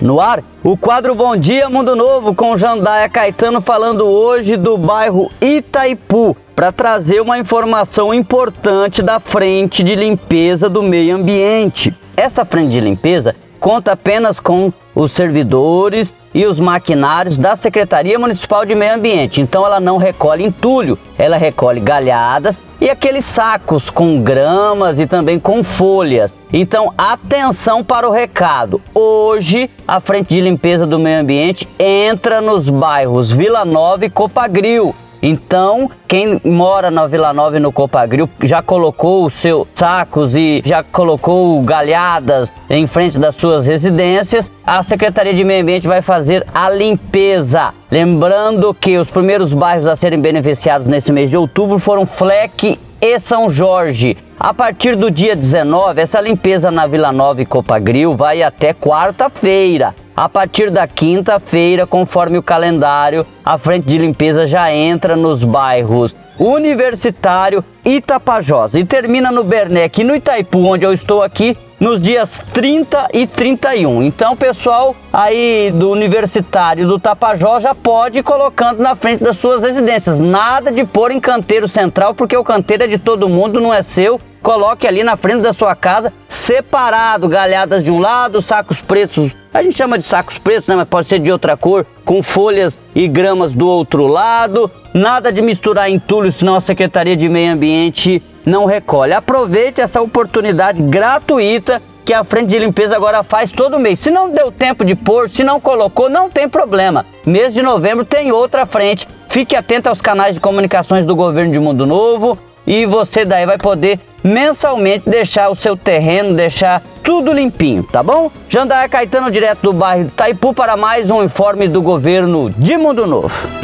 No ar, o quadro Bom Dia Mundo Novo com Jandaia Caetano falando hoje do bairro Itaipu para trazer uma informação importante da frente de limpeza do meio ambiente. Essa frente de limpeza conta apenas com os servidores e os maquinários da Secretaria Municipal de Meio Ambiente. Então ela não recolhe entulho, ela recolhe galhadas e aqueles sacos com gramas e também com folhas. Então atenção para o recado. Hoje a frente de limpeza do meio ambiente entra nos bairros Vila Nova e Copagril. Então, quem mora na Vila Nova e no Copagril já colocou os seus sacos e já colocou galhadas em frente das suas residências, a Secretaria de Meio Ambiente vai fazer a limpeza. Lembrando que os primeiros bairros a serem beneficiados nesse mês de outubro foram Fleck e São Jorge. A partir do dia 19, essa limpeza na Vila Nova e Copagril vai até quarta-feira. A partir da quinta-feira, conforme o calendário, a frente de limpeza já entra nos bairros Universitário e Tapajós e termina no Bernec, no Itaipu, onde eu estou aqui, nos dias 30 e 31. Então, pessoal aí do Universitário do Tapajós já pode ir colocando na frente das suas residências. Nada de pôr em canteiro central, porque o canteiro é de todo mundo, não é seu. Coloque ali na frente da sua casa, separado, galhadas de um lado, sacos pretos. A gente chama de sacos pretos, né? Mas pode ser de outra cor, com folhas e gramas do outro lado. Nada de misturar entulho, senão a Secretaria de Meio Ambiente não recolhe. Aproveite essa oportunidade gratuita que a frente de limpeza agora faz todo mês. Se não deu tempo de pôr, se não colocou, não tem problema. Mês de novembro tem outra frente. Fique atento aos canais de comunicações do governo de Mundo Novo e você daí vai poder mensalmente deixar o seu terreno, deixar tudo limpinho, tá bom? Jandaia Caetano, direto do bairro Taipu, para mais um informe do governo de Mundo Novo.